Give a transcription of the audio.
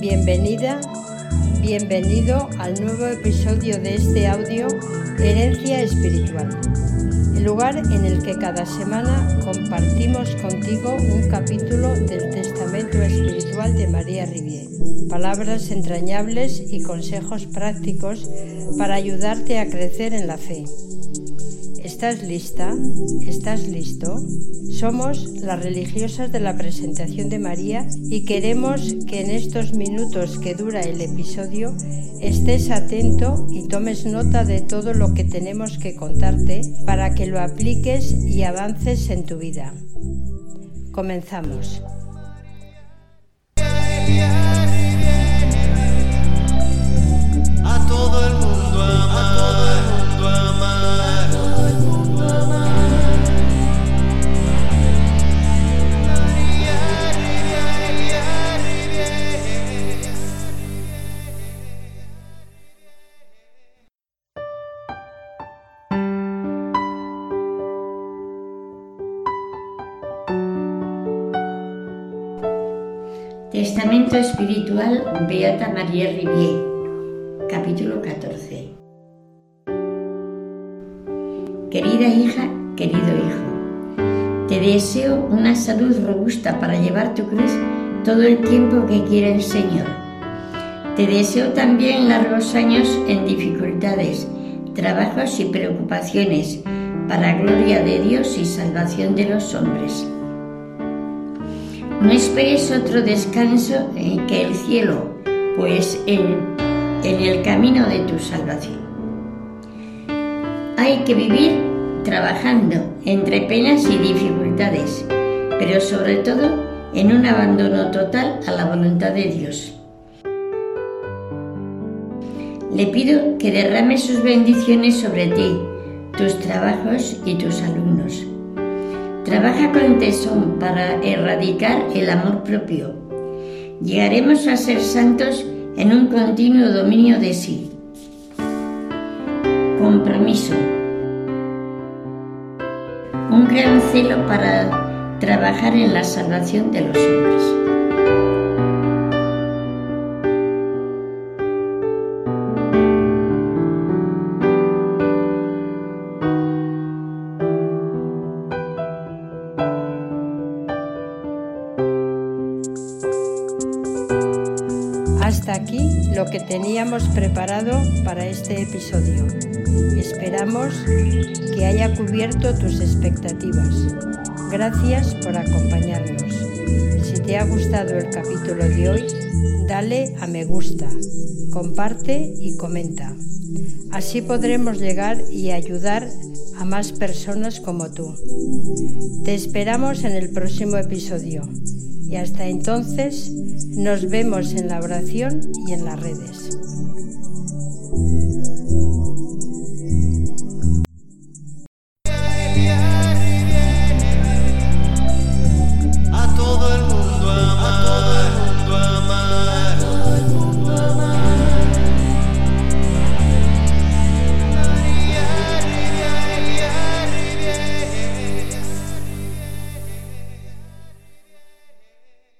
Bienvenida, bienvenido al nuevo episodio de este audio Herencia Espiritual, el lugar en el que cada semana compartimos contigo un capítulo del Testamento Espiritual de María Rivier, palabras entrañables y consejos prácticos para ayudarte a crecer en la fe. ¿Estás lista? ¿Estás listo? Somos las religiosas de la presentación de María y queremos que en estos minutos que dura el episodio estés atento y tomes nota de todo lo que tenemos que contarte para que lo apliques y avances en tu vida. Comenzamos. Testamento Espiritual Beata María Rivier, capítulo 14. Querida hija, querido hijo, te deseo una salud robusta para llevar tu cruz todo el tiempo que quiera el Señor. Te deseo también largos años en dificultades, trabajos y preocupaciones para gloria de Dios y salvación de los hombres. No esperes otro descanso que el cielo, pues en el camino de tu salvación. Hay que vivir trabajando entre penas y dificultades, pero sobre todo en un abandono total a la voluntad de Dios. Le pido que derrame sus bendiciones sobre ti, tus trabajos y tus alumnos. Trabaja con tesón para erradicar el amor propio. Llegaremos a ser santos en un continuo dominio de sí. Compromiso. Un gran celo para trabajar en la salvación de los hombres. Hasta aquí lo que teníamos preparado para este episodio. Esperamos que haya cubierto tus expectativas. Gracias por acompañarnos. Si te ha gustado el capítulo de hoy, dale a me gusta, comparte y comenta. Así podremos llegar y ayudar a más personas como tú. Te esperamos en el próximo episodio y hasta entonces nos vemos en la oración y en las redes.